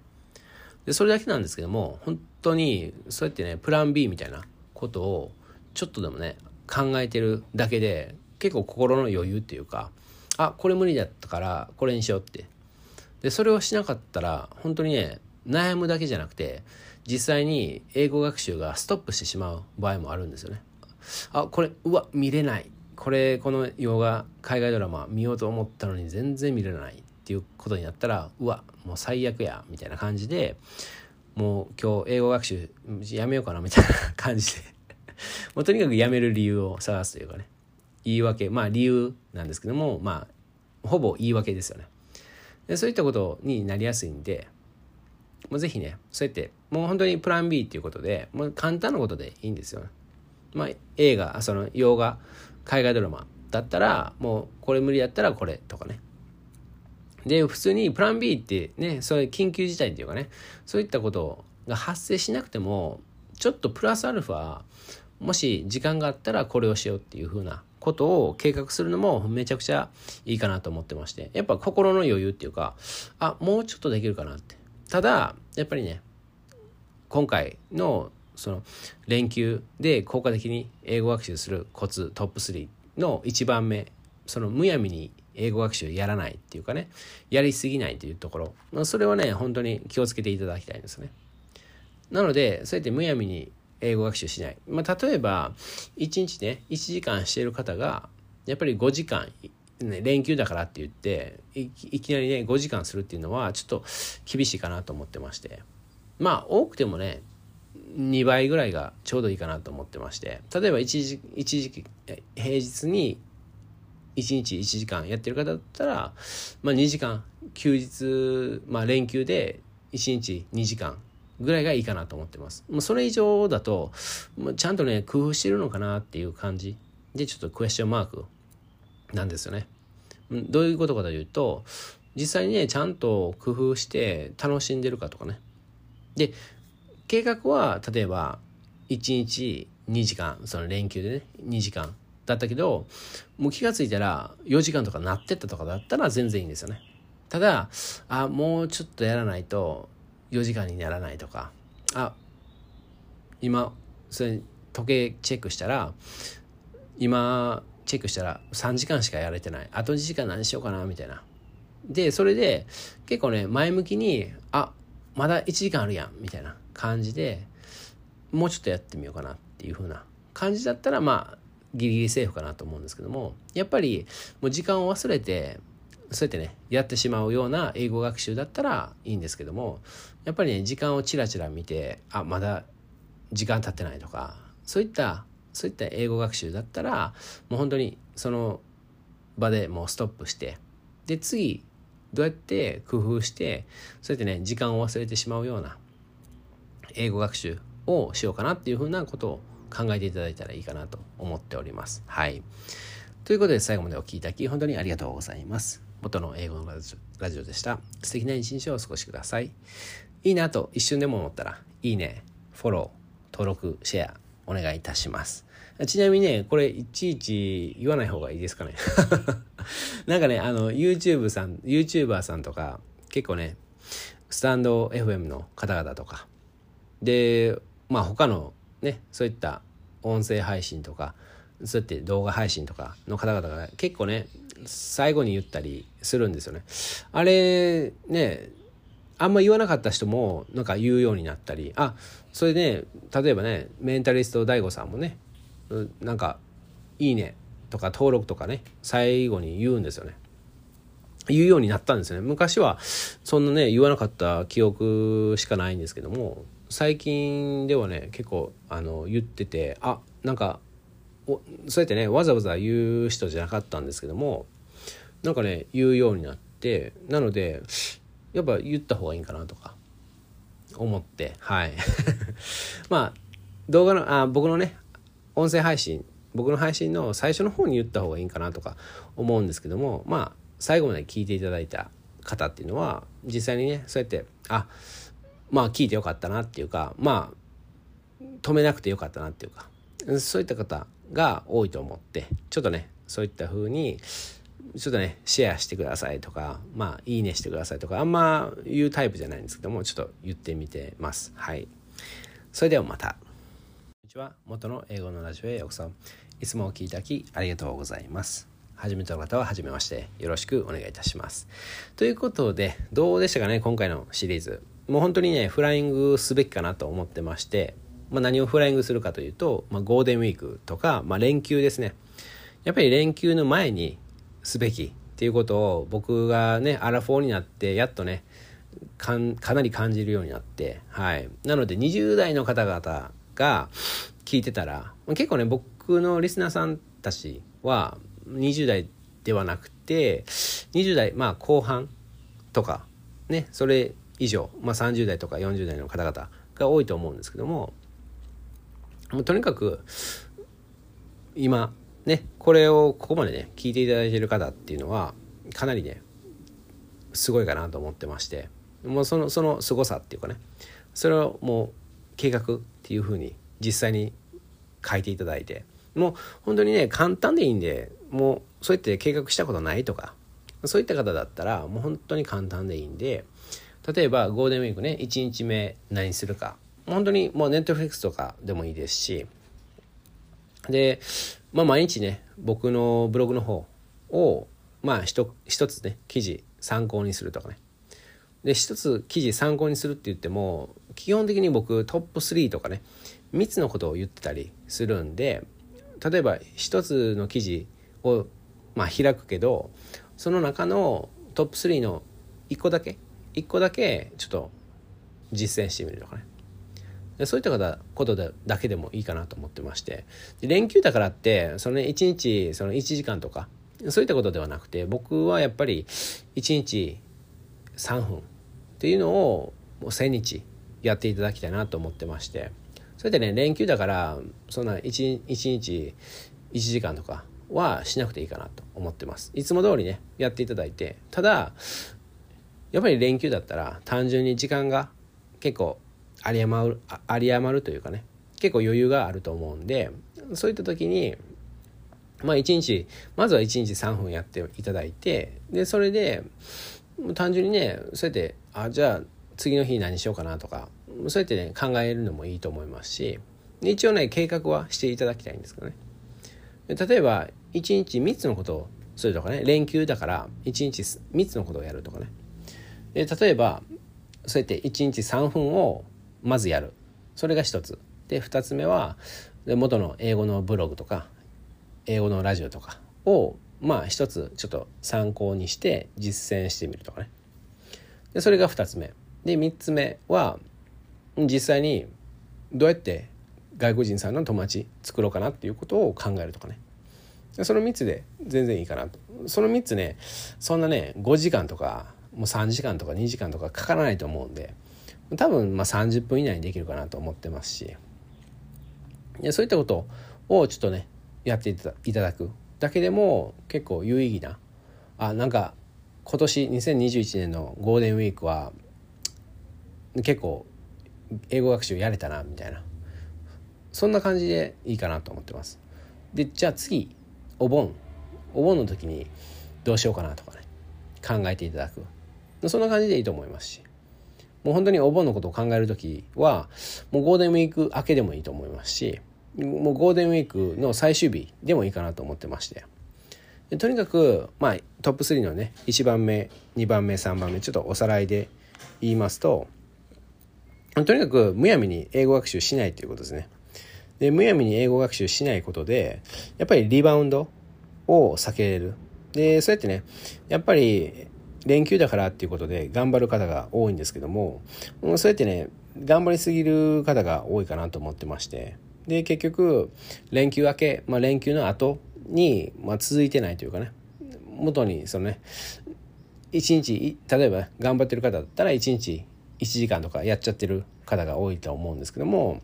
Speaker 1: でそれだけなんですけども本当にそうやってねプラン B みたいなことをちょっとでもね考えてるだけで結構心の余裕っていうかあこれ無理だったからこれにしようって。でそれをしなかったら本当にね悩むだけじゃなくて実際に英語学習がストップしてしまう場合もあるんですよね。あこれうわ見れない。これこの洋画海外ドラマ見ようと思ったのに全然見れない。っていうことになったらうわもう最悪やみたいな感じでもう今日英語学習やめようかなみたいな感じで。もうとにかくやめる理由を探すというかね。言い訳まあ理由なんですけどもまあほぼ言い訳ですよね。でそういったことになりやすいんでもうぜひねそうやってもう本当にプラン B っていうことでもう簡単なことでいいんですよ、ね。まあ映画その洋画海外ドラマだったらもうこれ無理だったらこれとかね。で、普通にプラン B ってね、そういう緊急事態っていうかね、そういったことが発生しなくても、ちょっとプラスアルファ、もし時間があったらこれをしようっていう風なことを計画するのもめちゃくちゃいいかなと思ってまして、やっぱ心の余裕っていうか、あ、もうちょっとできるかなって。ただ、やっぱりね、今回のその連休で効果的に英語学習するコツトップ3の1番目そのむやみに英語学習やらないっていうかねやりすぎないというところ、まあ、それはね本当に気をつけていただきたいんですね。なのでそうやってむやみに英語学習しない、まあ、例えば1日ね1時間している方がやっぱり5時間、連休だからって言っていきなりね5時間するっていうのはちょっと厳しいかなと思ってまして。まあ多くてもね2倍ぐらいがちょうどいいかなと思ってまして。例えば一時一時平日に1日1時間やってる方だったら、まあ、2時間休日、まあ、連休で1日2時間ぐらいがいいかなと思ってます。もうそれ以上だと、ちゃんとね、工夫してるのかなっていう感じで、ちょっとクエスチョンマークなんですよね。どういうことかというと、実際にね、ちゃんと工夫して楽しんでるかとかね。で、計画は、例えば、1日2時間、その連休でね、2時間だったけどもう気が付いたら4時間とかなってったとかだったら全然いいんですよね。ただあもうちょっとやらないと4時間にならないとかあ今それ時計チェックしたら今チェックしたら3時間しかやれてない。あと2時間何しようかなみたいな。でそれで結構ね前向きにあまだ1時間あるやんみたいな感じでもうちょっとやってみようかなっていう風な感じだったらまあギリギリセーフかなと思うんですけどもやっぱりもう時間を忘れてそうやってねやってしまうような英語学習だったらいいんですけどもやっぱりね時間をチラチラ見てあまだ時間経ってないとかそういったそういった英語学習だったらもう本当にその場でもうストップしてで次どうやって工夫してそうやってね時間を忘れてしまうような英語学習をしようかなっていうふうなことを考えていただいたらいいかなと思っております。はい。ということで最後までお聴きいただき本当にありがとうございます。元の英語のラジオでした。素敵な一日をお過ごしください。いいなと一瞬でも思ったら、いいね、フォロー、登録、シェア、お願いいたします。ちなみにね、これいちいち言わない方がいいですかね。なんかね、あの、YouTube さん、YouTuber さんとか、結構ね、スタンド FM の方々とか、で、まあ他のねそういった音声配信とかそうやって動画配信とかの方々が結構ね最後に言ったりするんですよね。あれねあんま言わなかった人もなんか言うようになったりあそれで、ね、例えばねメンタリスト DAIGO さんもねなんか「いいね」とか登録とかね最後に言うんですよね。言うようになったんですよね。昔はそんなね言わなかった記憶しかないんですけども最近ではね結構あの言っててあなんかそうやってねわざわざ言う人じゃなかったんですけどもなんかね言うようになってなのでやっぱ言った方がいいんかなとか思ってはい。まあ動画のあ僕のね音声配信僕の配信の最初の方に言った方がいいんかなとか思うんですけどもまあ最後まで聞いていただいた方っていうのは実際にねそうやってあまあ聞いてよかったなっていうかまあ止めなくてよかったなっていうかそういった方が多いと思ってちょっとねそういった風にちょっとねシェアしてくださいとかまあいいねしてくださいとかあんま言うタイプじゃないんですけどもちょっと言ってみてます。はい。それではまた。こんにちは。元の英語のラジオへようこそ。いつもお聴きいただきありがとうございます。初めての方は初めまして。よろしくお願いいたします。ということでどうでしたかね今回のシリーズ。もう本当にねフライングすべきかなと思ってまして、まあ、何をフライングするかというと、まあ、ゴールデンウィークとか、まあ、連休ですね。やっぱり連休の前にすべきっていうことを僕がねアラフォーになってやっとねかなり感じるようになってはい。なので20代の方々が聞いてたら結構ね僕のリスナーさんたちは20代ではなくて20代まあ後半とかねそれ以上、まあ、30代とか40代の方々が多いと思うんですけどももうとにかく今ねこれをここまでね聞いていただいている方っていうのはかなりねすごいかなと思ってましてもうそのその凄さっていうかねそれをもう計画っていうふうに実際に書いていただいてもう本当にね簡単でいいんでもうそうやって計画したことないとかそういった方だったらもう本当に簡単でいいんで例えばゴールデンウィークね1日目何するか。本当にもうネットフリックスとかでもいいですし。で、まあ、毎日ね僕のブログの方をまあ一つね記事参考にするとかね。で一つ記事参考にするって言っても基本的に僕トップ3とかね3つのことを言ってたりするんで例えば一つの記事をまあ開くけどその中のトップ3の1個だけ1個だけちょっと実践してみるとかね。でそういったことでだけでもいいかなと思ってまして。で連休だからってその、ね、1日その1時間とかそういったことではなくて僕はやっぱり1日3分っていうのをもう1000日やっていただきたいなと思ってまして。それでね連休だからそんな 1, 1日1時間とかはしなくていいかなと思ってます。いつも通りねやっていただいて。ただやっぱり連休だったら単純に時間が結構有り余る有り余るというかね。結構余裕があると思うんでそういった時にまあ1日まずは1日3分やっていただいてでそれで単純にねそうやってあじゃあ次の日何しようかなとかそうやってね考えるのもいいと思いますし一応ね計画はしていただきたいんですけどね。例えば1日3つのことをするとかね連休だから1日3つのことをやるとかね。で例えばそうやって1日3分をまずやる。それが1つ。で2つ目は元の英語のブログとか英語のラジオとかをまあ一つちょっと参考にして実践してみるとかね。でそれが2つ目。で3つ目は実際にどうやって外国人さんの友達作ろうかなっていうことを考えるとかね。その3つで全然いいかなと。その3つねそんなね5時間とかもう3時間とか2時間とかかからないと思うんで多分ま30分以内にできるかなと思ってますし。そういったことをちょっとねやっていただくだけでも結構有意義なあなんか今年2021年のゴールデンウィークは結構英語学習やれたなみたいな。そんな感じでいいかなと思ってます。でじゃあ次お盆。お盆の時にどうしようかなとかね考えていただく。そんな感じでいいと思いますし。もう本当にお盆のことを考える時はもうゴールデンウィーク明けでもいいと思いますしもうゴールデンウィークの最終日でもいいかなと思ってまして。とにかくまあトップ3のね1番目2番目3番目ちょっとおさらいで言いますととにかくむやみに英語学習しないということですね。でむやみに英語学習しないことでやっぱりリバウンドを避けれる。でそうやってねやっぱり連休だからっていうことで頑張る方が多いんですけどもそうやってね頑張りすぎる方が多いかなと思ってまして。で結局連休明け、まあ、連休の後に、まあ、続いてないというかね元にそのね一日例えば頑張ってる方だったら1日1時間とかやっちゃってる方が多いと思うんですけども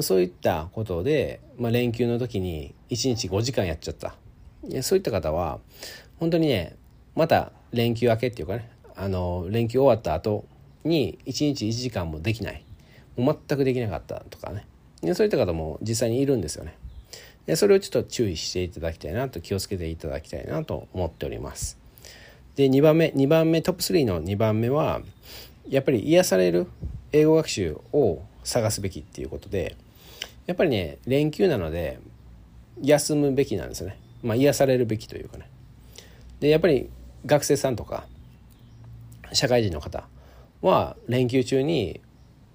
Speaker 1: そういったことで、まあ、連休の時に1日5時間やっちゃった。そういった方は本当にねまた連休明けっていうかねあの連休終わった後に1日1時間もできない。もう全くできなかったとかね。そういった方も実際にいるんですよね。でそれをちょっと注意していただきたいなと気をつけていただきたいなと思っております。で2番目2番目トップ3の2番目はやっぱり癒される英語学習を探すべきっていうことでやっぱりね連休なので休むべきなんですよね。まあ癒されるべきというかね。でやっぱり学生さんとか社会人の方は連休中に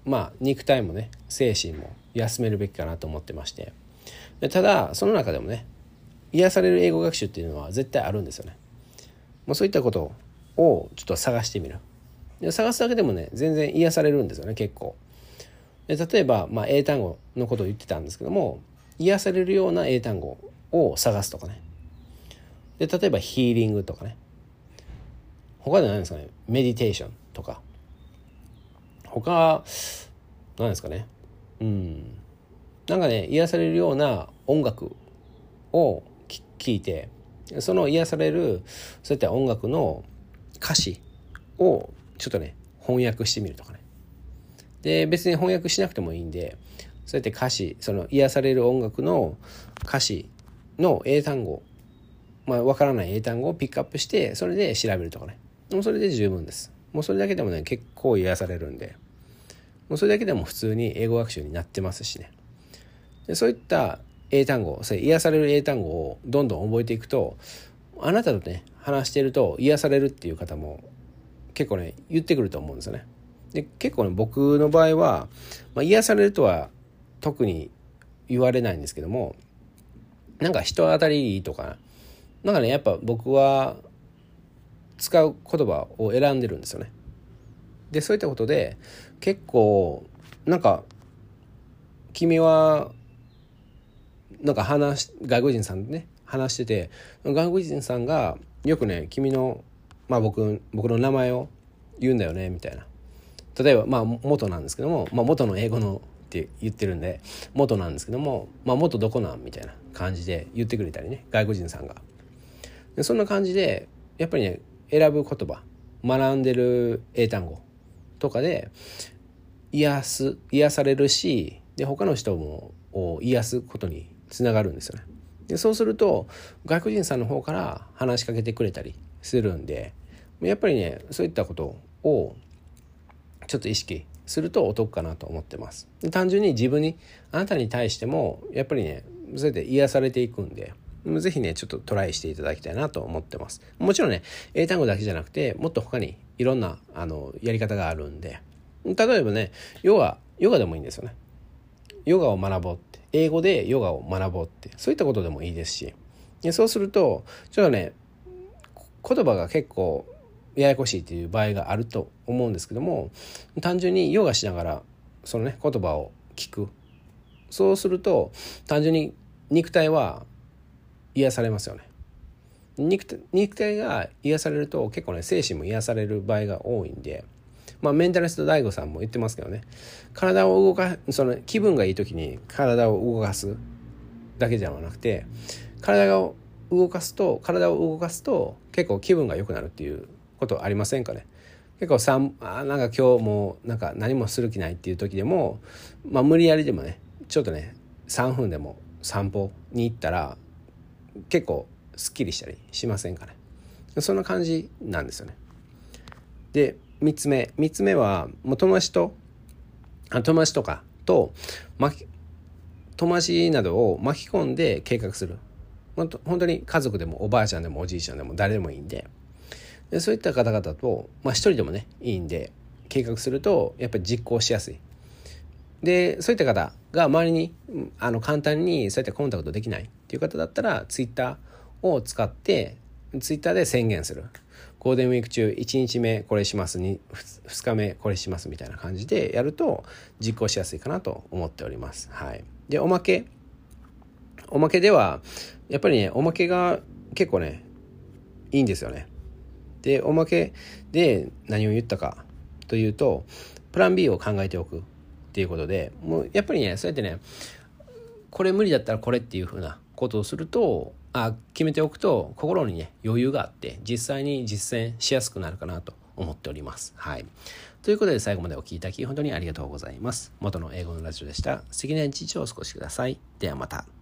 Speaker 1: まあ肉体もね精神も休めるべきかなと思ってまして。ただその中でもね癒される英語学習っていうのは絶対あるんですよね。もうそういったことをちょっと探してみる。で探すだけでもね全然癒されるんですよね結構。で例えば、まあ、英単語のことを言ってたんですけども癒されるような英単語を探すとかね。で例えばヒーリングとかね。他で何ですかね。メディテーションとか。他何ですかね。うん。なんかね癒されるような音楽を聴いてその癒されるそういった音楽の歌詞をちょっとね翻訳してみるとかね。で別に翻訳しなくてもいいんでそうやって歌詞その癒される音楽の歌詞の英単語まあ分からない英単語をピックアップしてそれで調べるとかね。もうそれで十分です。もうそれだけでもね結構癒されるんで。もうそれだけでも普通に英語学習になってますしね。でそういった英単語それ癒される英単語をどんどん覚えていくとあなたとね話してると癒されるっていう方も結構ね言ってくると思うんですよね。で結構ね僕の場合は、まあ、癒されるとは特に言われないんですけどもなんか人当たりとかなんかねやっぱ僕は使う言葉を選んでるんですよね。でそういったことで結構なんか君はなんか話外国人さんでね話してて外国人さんがよくね君のまあ僕僕の名前を言うんだよねみたいな例えばまあ元なんですけども、まあ、元の英語のって言ってるんで元なんですけども、まあ、元どこなんみたいな感じで言ってくれたりね外国人さんがでそんな感じでやっぱりね選ぶ言葉学んでる英単語とかで癒す癒されるしで他の人もを癒すことにつながるんですよね。でそうすると外国人さんの方から話しかけてくれたりするんでやっぱりねそういったことをちょっと意識するとお得かなと思ってます。で単純に自分にあなたに対してもやっぱりねそうやって癒されていくんでぜひねちょっとトライしていただきたいなと思ってます。もちろんね英単語だけじゃなくてもっと他にいろんなあのやり方があるんで。例えばねヨガヨガでもいいんですよね。ヨガを学ぼうって。英語でヨガを学ぼうって。そういったことでもいいですし。そうするとちょっとね言葉が結構ややこしいっていう場合があると思うんですけども単純にヨガしながらそのね言葉を聞く。そうすると単純に肉体は癒されますよね。肉肉体が癒されると結構ね精神も癒される場合が多いんでまあメンタリスト DAIGO さんも言ってますけどね。体を動かその気分がいい時に体を動かすだけじゃなくて体を動かすと体を動かすと結構気分が良くなるっていうことありませんかね。結構さあなんか今日もなんか何もする気ないっていう時でもまあ無理やりでもねちょっとね3分でも散歩に行ったら結構すっきりしたりしませんかね。そんな感じなんですよね。で3つ目。3つ目はもう友達と友達とかと巻友達などを巻き込んで計画する。本当本当に家族でもおばあちゃんでもおじいちゃんでも誰でもいいんで。でそういった方々と、まあ、一人でもねいいんで計画するとやっぱり実行しやすい。でそういった方が周りにあの簡単にそういったコンタクトできない。ていう方だったらツイッターを使ってツイッターで宣言する。ゴールデンウィーク中1日目これします。2, 2日目これします。みたいな感じでやると実行しやすいかなと思っております。はい、でおまけ。おまけではやっぱりねおまけが結構ねいいんですよね。でおまけで何を言ったかというとプラン B を考えておくっていうことでもうやっぱりねそうやってねこれ無理だったらこれっていうふうなことをするとあ決めておくと心にね余裕があって実際に実践しやすくなるかなと思っております。はい。ということで最後までお聴きいただき本当にありがとうございます。元の英語のラジオでした。素敵な一日をお過ごしください。ではまた。